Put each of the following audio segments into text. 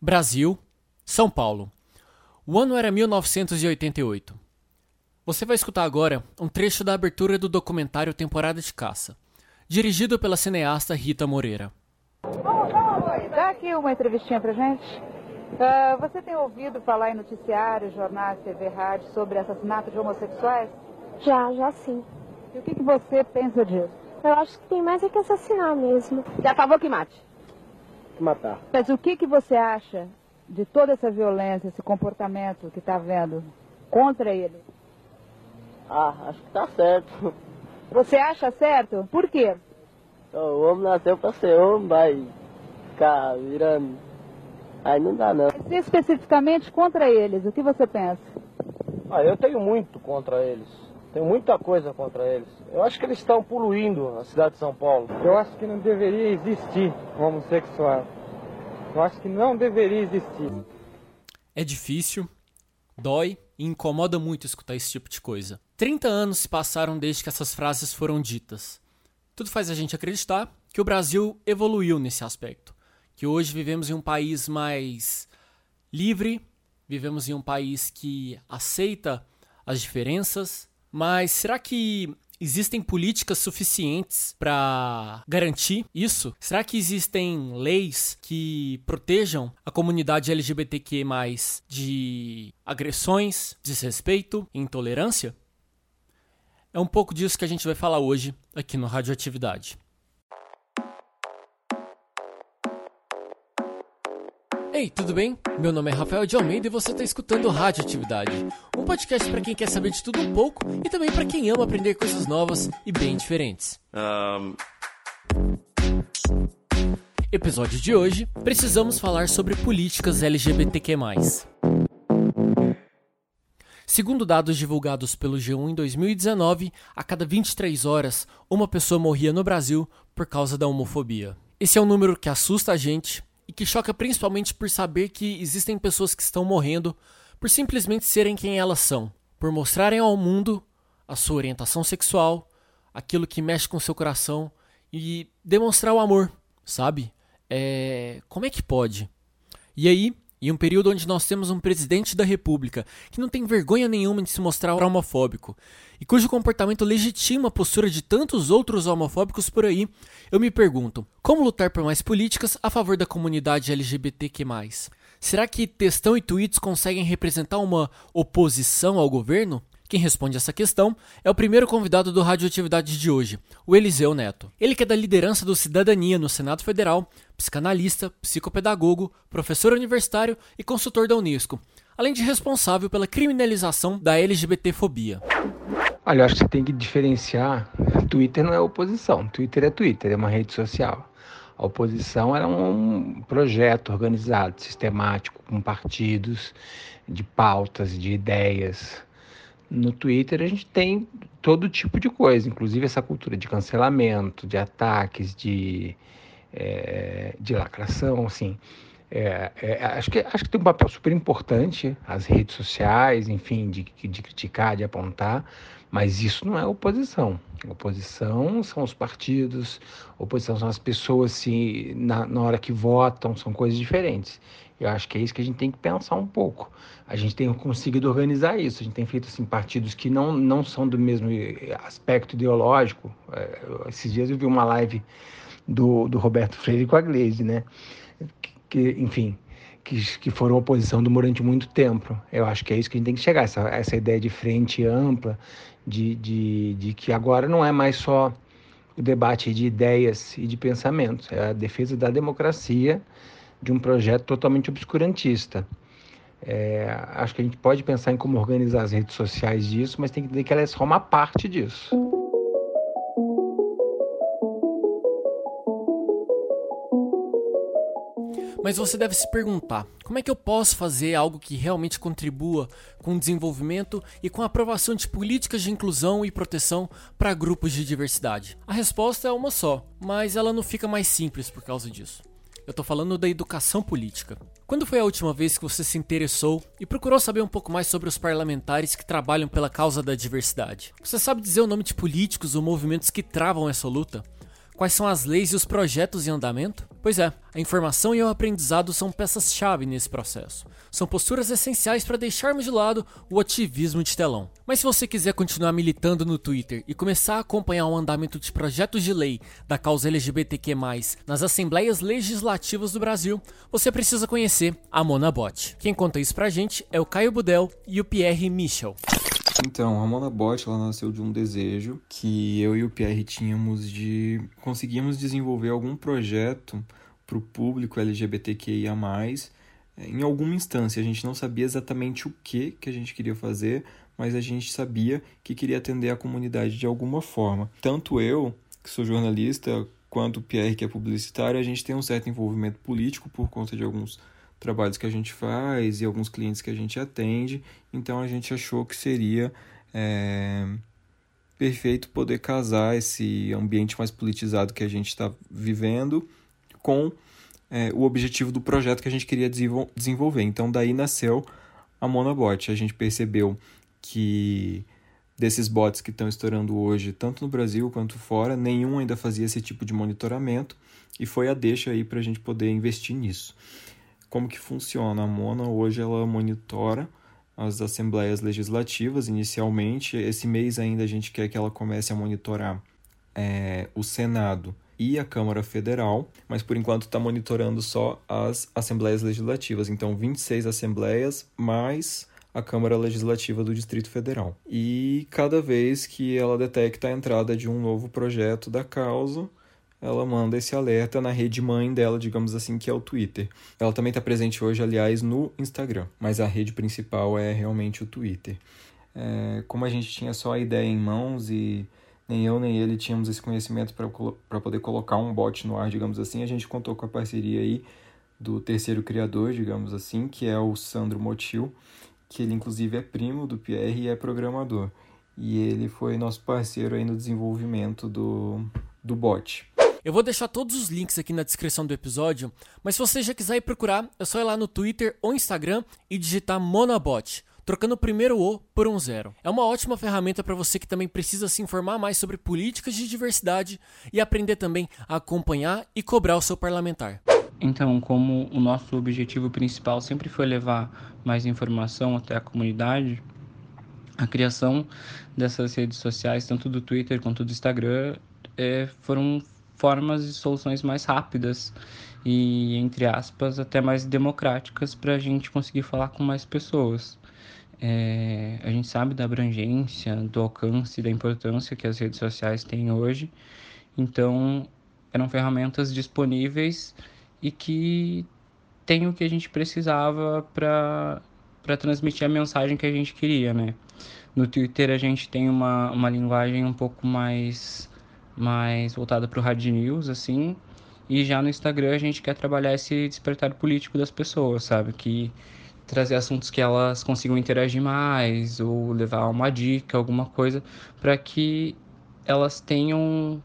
Brasil, São Paulo. O ano era 1988. Você vai escutar agora um trecho da abertura do documentário Temporada de Caça, dirigido pela cineasta Rita Moreira. Dá aqui uma entrevistinha pra gente. Uh, você tem ouvido falar em noticiários, jornais, TV, rádio sobre assassinato de homossexuais? Já, já sim. E o que, que você pensa disso? Eu acho que tem mais é que assassinar mesmo. Já favor que mate. Matar. Mas o que, que você acha de toda essa violência, esse comportamento que está vendo contra ele? Ah, acho que tá certo. Você acha certo? Por quê? O homem nasceu pra ser homem, vai ficar virando. Aí não dá não. Mas especificamente contra eles, o que você pensa? Ah, eu tenho muito contra eles. Tenho muita coisa contra eles. Eu acho que eles estão poluindo a cidade de São Paulo. Eu acho que não deveria existir homossexual. Eu acho que não deveria existir. É difícil, dói e incomoda muito escutar esse tipo de coisa. 30 anos se passaram desde que essas frases foram ditas. Tudo faz a gente acreditar que o Brasil evoluiu nesse aspecto. Que hoje vivemos em um país mais livre, vivemos em um país que aceita as diferenças, mas será que Existem políticas suficientes para garantir isso? Será que existem leis que protejam a comunidade LGBTQ de agressões, desrespeito e intolerância? É um pouco disso que a gente vai falar hoje aqui no Radioatividade. Ei, tudo bem? Meu nome é Rafael de Almeida e você está escutando Radioatividade, um podcast para quem quer saber de tudo um pouco e também para quem ama aprender coisas novas e bem diferentes. Um... Episódio de hoje, precisamos falar sobre políticas LGBTQ+. Segundo dados divulgados pelo G1 em 2019, a cada 23 horas, uma pessoa morria no Brasil por causa da homofobia. Esse é um número que assusta a gente, e que choca principalmente por saber que existem pessoas que estão morrendo por simplesmente serem quem elas são, por mostrarem ao mundo a sua orientação sexual, aquilo que mexe com seu coração e demonstrar o amor, sabe? É... Como é que pode? E aí, em um período onde nós temos um presidente da República que não tem vergonha nenhuma de se mostrar homofóbico e cujo comportamento legitima a postura de tantos outros homofóbicos por aí, eu me pergunto: como lutar por mais políticas a favor da comunidade LGBTQ? Será que textão e tweets conseguem representar uma oposição ao governo? Quem responde essa questão é o primeiro convidado do Radioatividade de hoje, o Eliseu Neto. Ele que é da liderança do Cidadania no Senado Federal, psicanalista, psicopedagogo, professor universitário e consultor da Unesco, além de responsável pela criminalização da LGBTfobia. Olha, acho que você tem que diferenciar. Twitter não é oposição, Twitter é Twitter, é uma rede social. A oposição era um projeto organizado, sistemático, com partidos, de pautas, de ideias no Twitter a gente tem todo tipo de coisa, inclusive essa cultura de cancelamento, de ataques, de, é, de lacração, assim. É, é, acho, que, acho que tem um papel super importante as redes sociais, enfim, de, de criticar, de apontar, mas isso não é oposição. Oposição são os partidos, oposição são as pessoas se, na, na hora que votam, são coisas diferentes. Eu acho que é isso que a gente tem que pensar um pouco. A gente tem conseguido organizar isso. A gente tem feito assim, partidos que não, não são do mesmo aspecto ideológico. É, esses dias eu vi uma live do, do Roberto Freire com a Gleisi, né? Que, enfim, que, que foram oposição durante muito tempo. Eu acho que é isso que a gente tem que chegar, essa, essa ideia de frente ampla, de, de, de que agora não é mais só o debate de ideias e de pensamentos, é a defesa da democracia de um projeto totalmente obscurantista. É, acho que a gente pode pensar em como organizar as redes sociais disso, mas tem que entender que ela é só uma parte disso. Mas você deve se perguntar: como é que eu posso fazer algo que realmente contribua com o desenvolvimento e com a aprovação de políticas de inclusão e proteção para grupos de diversidade? A resposta é uma só, mas ela não fica mais simples por causa disso. Eu tô falando da educação política. Quando foi a última vez que você se interessou e procurou saber um pouco mais sobre os parlamentares que trabalham pela causa da diversidade? Você sabe dizer o nome de políticos ou movimentos que travam essa luta? Quais são as leis e os projetos em andamento? Pois é, a informação e o aprendizado são peças-chave nesse processo. São posturas essenciais para deixarmos de lado o ativismo de telão. Mas se você quiser continuar militando no Twitter e começar a acompanhar o andamento de projetos de lei da causa LGBTQ+, nas assembleias legislativas do Brasil, você precisa conhecer a Monabot. Quem conta isso pra gente é o Caio Budel e o Pierre Michel. Então, a Monabot ela nasceu de um desejo que eu e o Pierre tínhamos de conseguirmos desenvolver algum projeto para o público LGBTQIA+, em alguma instância. A gente não sabia exatamente o que, que a gente queria fazer, mas a gente sabia que queria atender a comunidade de alguma forma. Tanto eu, que sou jornalista, quanto o Pierre, que é publicitário, a gente tem um certo envolvimento político por conta de alguns trabalhos que a gente faz e alguns clientes que a gente atende. Então a gente achou que seria é, perfeito poder casar esse ambiente mais politizado que a gente está vivendo com é, o objetivo do projeto que a gente queria desenvolver. Então daí nasceu a Monobot. A gente percebeu que desses bots que estão estourando hoje, tanto no Brasil quanto fora, nenhum ainda fazia esse tipo de monitoramento e foi a deixa aí para a gente poder investir nisso como que funciona. A Mona hoje ela monitora as assembleias legislativas inicialmente. Esse mês ainda a gente quer que ela comece a monitorar é, o Senado e a Câmara Federal, mas por enquanto está monitorando só as assembleias legislativas. Então, 26 assembleias mais a Câmara Legislativa do Distrito Federal. E cada vez que ela detecta a entrada de um novo projeto da causa, ela manda esse alerta na rede mãe dela, digamos assim, que é o Twitter. Ela também está presente hoje, aliás, no Instagram, mas a rede principal é realmente o Twitter. É, como a gente tinha só a ideia em mãos e nem eu nem ele tínhamos esse conhecimento para poder colocar um bot no ar, digamos assim, a gente contou com a parceria aí do terceiro criador, digamos assim, que é o Sandro Motil, que ele inclusive é primo do Pierre e é programador. E ele foi nosso parceiro aí no desenvolvimento do, do bot. Eu vou deixar todos os links aqui na descrição do episódio, mas se você já quiser ir procurar, é só ir lá no Twitter ou Instagram e digitar Monabot, trocando o primeiro O por um zero. É uma ótima ferramenta para você que também precisa se informar mais sobre políticas de diversidade e aprender também a acompanhar e cobrar o seu parlamentar. Então, como o nosso objetivo principal sempre foi levar mais informação até a comunidade, a criação dessas redes sociais, tanto do Twitter quanto do Instagram, é, foram formas e soluções mais rápidas e, entre aspas, até mais democráticas para a gente conseguir falar com mais pessoas. É, a gente sabe da abrangência, do alcance, da importância que as redes sociais têm hoje, então eram ferramentas disponíveis e que tem o que a gente precisava para transmitir a mensagem que a gente queria, né? No Twitter a gente tem uma, uma linguagem um pouco mais mais voltada para o hard news, assim. E já no Instagram a gente quer trabalhar esse despertar político das pessoas, sabe? Que trazer assuntos que elas consigam interagir mais ou levar uma dica, alguma coisa, para que elas tenham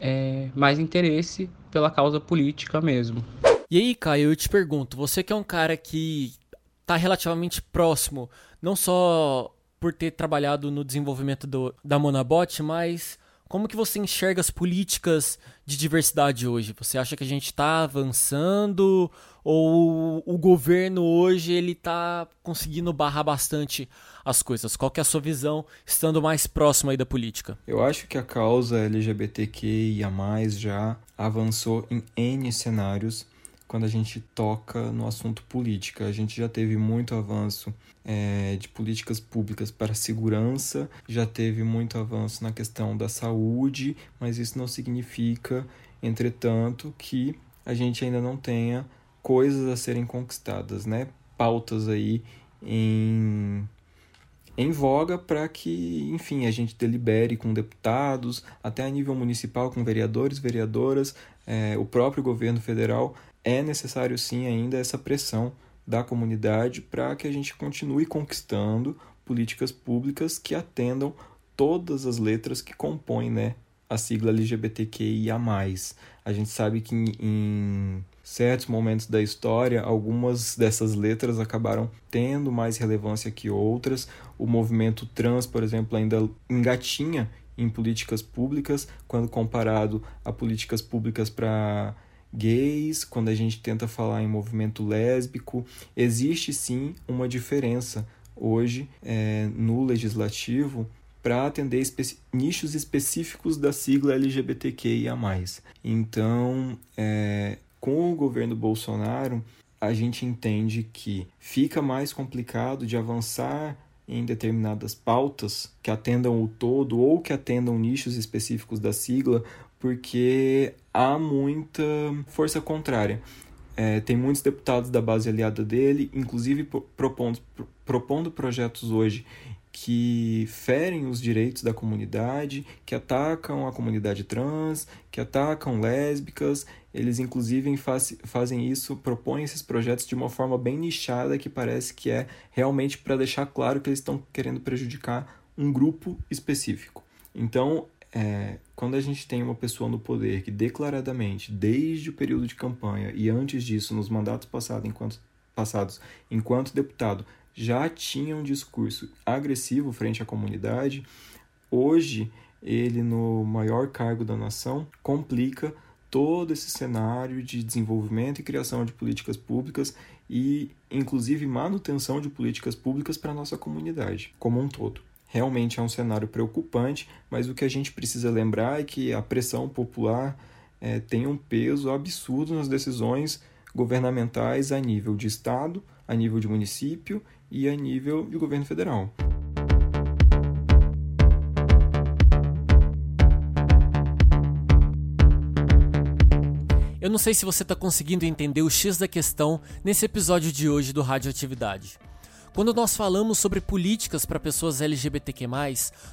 é, mais interesse pela causa política mesmo. E aí, Caio, eu te pergunto, você que é um cara que está relativamente próximo, não só por ter trabalhado no desenvolvimento do, da Monabot, mas como que você enxerga as políticas de diversidade hoje? Você acha que a gente está avançando ou o governo hoje ele está conseguindo barrar bastante as coisas? Qual que é a sua visão estando mais próximo aí da política? Eu acho que a causa LGBTQIA+, já avançou em N cenários quando a gente toca no assunto política. A gente já teve muito avanço é, de políticas públicas para segurança, já teve muito avanço na questão da saúde, mas isso não significa, entretanto, que a gente ainda não tenha coisas a serem conquistadas, né? Pautas aí em em voga para que, enfim, a gente delibere com deputados, até a nível municipal, com vereadores, vereadoras, é, o próprio governo federal, é necessário sim ainda essa pressão da comunidade para que a gente continue conquistando políticas públicas que atendam todas as letras que compõem né, a sigla LGBTQIA. A gente sabe que em, em certos momentos da história, algumas dessas letras acabaram tendo mais relevância que outras. O movimento trans, por exemplo, ainda engatinha em políticas públicas quando comparado a políticas públicas para gays, quando a gente tenta falar em movimento lésbico. Existe sim uma diferença hoje é, no legislativo para atender espe nichos específicos da sigla LGBTQIA. Então, é, com o governo Bolsonaro, a gente entende que fica mais complicado de avançar em determinadas pautas que atendam o todo ou que atendam nichos específicos da sigla, porque há muita força contrária. É, tem muitos deputados da base aliada dele, inclusive propondo, propondo projetos hoje que ferem os direitos da comunidade, que atacam a comunidade trans, que atacam lésbicas. Eles, inclusive, faz, fazem isso, propõem esses projetos de uma forma bem nichada, que parece que é realmente para deixar claro que eles estão querendo prejudicar um grupo específico. Então, é, quando a gente tem uma pessoa no poder que declaradamente, desde o período de campanha e antes disso, nos mandatos passados, enquanto, passados, enquanto deputado, já tinha um discurso agressivo frente à comunidade, hoje ele, no maior cargo da nação, complica todo esse cenário de desenvolvimento e criação de políticas públicas e, inclusive, manutenção de políticas públicas para a nossa comunidade como um todo. Realmente é um cenário preocupante, mas o que a gente precisa lembrar é que a pressão popular é, tem um peso absurdo nas decisões governamentais a nível de Estado, a nível de município e a nível de governo federal. Eu não sei se você está conseguindo entender o X da questão nesse episódio de hoje do Radioatividade. Quando nós falamos sobre políticas para pessoas LGBTQ,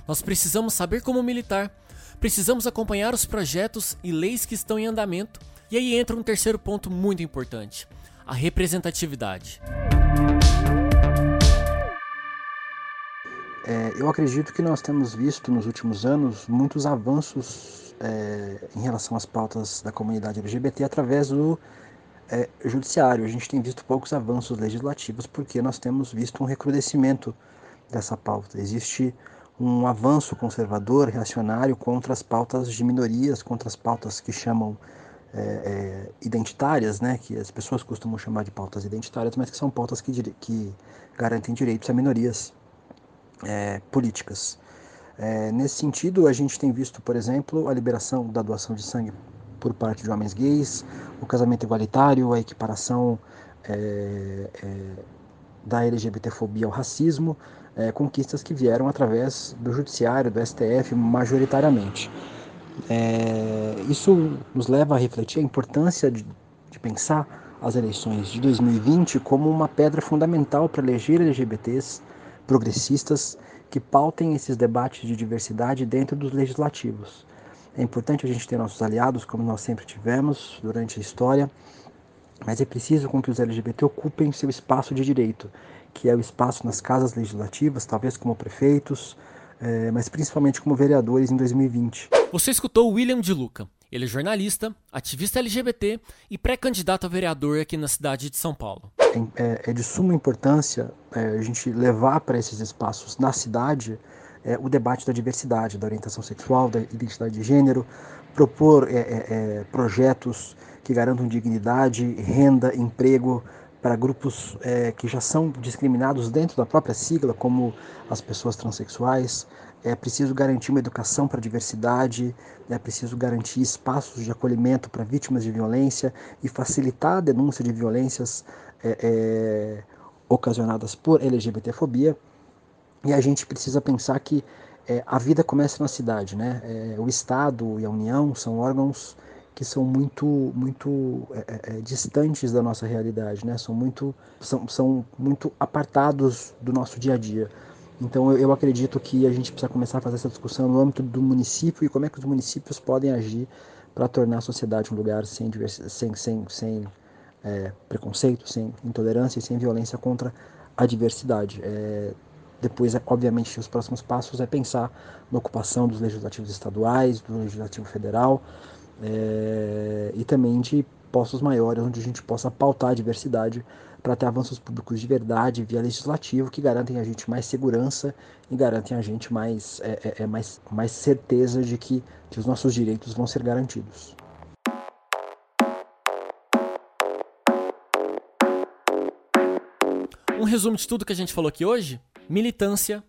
nós precisamos saber como militar, precisamos acompanhar os projetos e leis que estão em andamento, e aí entra um terceiro ponto muito importante: a representatividade. É, eu acredito que nós temos visto nos últimos anos muitos avanços é, em relação às pautas da comunidade LGBT através do é, judiciário. A gente tem visto poucos avanços legislativos porque nós temos visto um recrudescimento dessa pauta. Existe um avanço conservador, reacionário contra as pautas de minorias, contra as pautas que chamam é, é, identitárias, né, que as pessoas costumam chamar de pautas identitárias, mas que são pautas que, que garantem direitos a minorias é, políticas. É, nesse sentido, a gente tem visto, por exemplo, a liberação da doação de sangue por parte de homens gays, o casamento igualitário, a equiparação é, é da LGBTfobia ao racismo, é, conquistas que vieram através do judiciário, do STF, majoritariamente. É, isso nos leva a refletir a importância de, de pensar as eleições de 2020 como uma pedra fundamental para eleger LGBTs progressistas que pautem esses debates de diversidade dentro dos legislativos. É importante a gente ter nossos aliados, como nós sempre tivemos durante a história, mas é preciso com que os LGBT ocupem seu espaço de direito, que é o espaço nas casas legislativas, talvez como prefeitos, é, mas principalmente como vereadores em 2020. Você escutou William de Luca. Ele é jornalista, ativista LGBT e pré-candidato a vereador aqui na cidade de São Paulo. É, é de suma importância é, a gente levar para esses espaços na cidade é, o debate da diversidade, da orientação sexual, da identidade de gênero, propor é, é, é, projetos que garantam dignidade, renda, emprego para grupos que já são discriminados dentro da própria sigla, como as pessoas transexuais, é preciso garantir uma educação para a diversidade, é preciso garantir espaços de acolhimento para vítimas de violência e facilitar a denúncia de violências é, é, ocasionadas por LGBTfobia. E a gente precisa pensar que é, a vida começa na cidade, né? É, o Estado e a União são órgãos que são muito muito é, é, é, distantes da nossa realidade, né? São muito são, são muito apartados do nosso dia a dia. Então eu, eu, acredito que a gente precisa começar a fazer essa discussão no âmbito do município e como é que os municípios podem agir para tornar a sociedade um lugar sem, sem, sem, sem é, preconceito, sem intolerância e sem violência contra a diversidade. Depois, é, obviamente, os próximos passos é pensar na ocupação dos legislativos estaduais, do legislativo federal é, e também de postos maiores onde a gente possa pautar a diversidade para ter avanços públicos de verdade via legislativo que garantem a gente mais segurança e garantem a gente mais, é, é, é mais, mais certeza de que, que os nossos direitos vão ser garantidos. Um resumo de tudo que a gente falou aqui hoje: militância,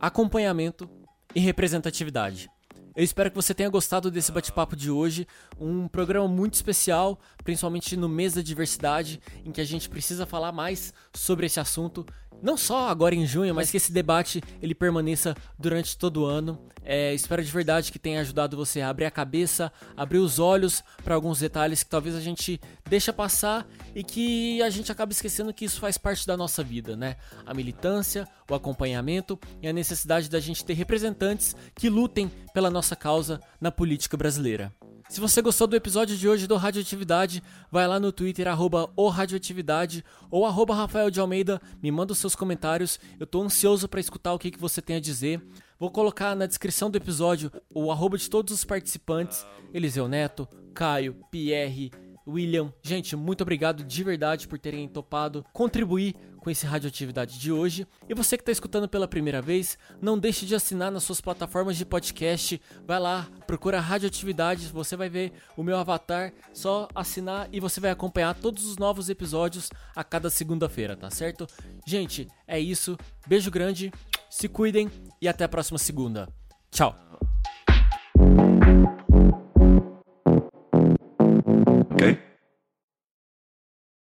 acompanhamento e representatividade. Eu espero que você tenha gostado desse bate-papo de hoje, um programa muito especial, principalmente no mês da diversidade, em que a gente precisa falar mais sobre esse assunto não só agora em junho, mas que esse debate ele permaneça durante todo o ano. É, espero de verdade que tenha ajudado você a abrir a cabeça, abrir os olhos para alguns detalhes que talvez a gente deixa passar e que a gente acaba esquecendo que isso faz parte da nossa vida, né? A militância, o acompanhamento e a necessidade da gente ter representantes que lutem pela nossa causa na política brasileira. Se você gostou do episódio de hoje do Radioatividade, vai lá no Twitter, arroba o Radioatividade ou arroba Rafael de Almeida, me manda os seus comentários, eu tô ansioso para escutar o que, que você tem a dizer. Vou colocar na descrição do episódio o arroba de todos os participantes, Eliseu Neto, Caio, Pierre, William. Gente, muito obrigado de verdade por terem topado contribuir com esse Radioatividade de hoje. E você que está escutando pela primeira vez, não deixe de assinar nas suas plataformas de podcast. Vai lá, procura Radioatividade, você vai ver o meu avatar. Só assinar e você vai acompanhar todos os novos episódios a cada segunda-feira, tá certo? Gente, é isso. Beijo grande, se cuidem e até a próxima segunda. Tchau!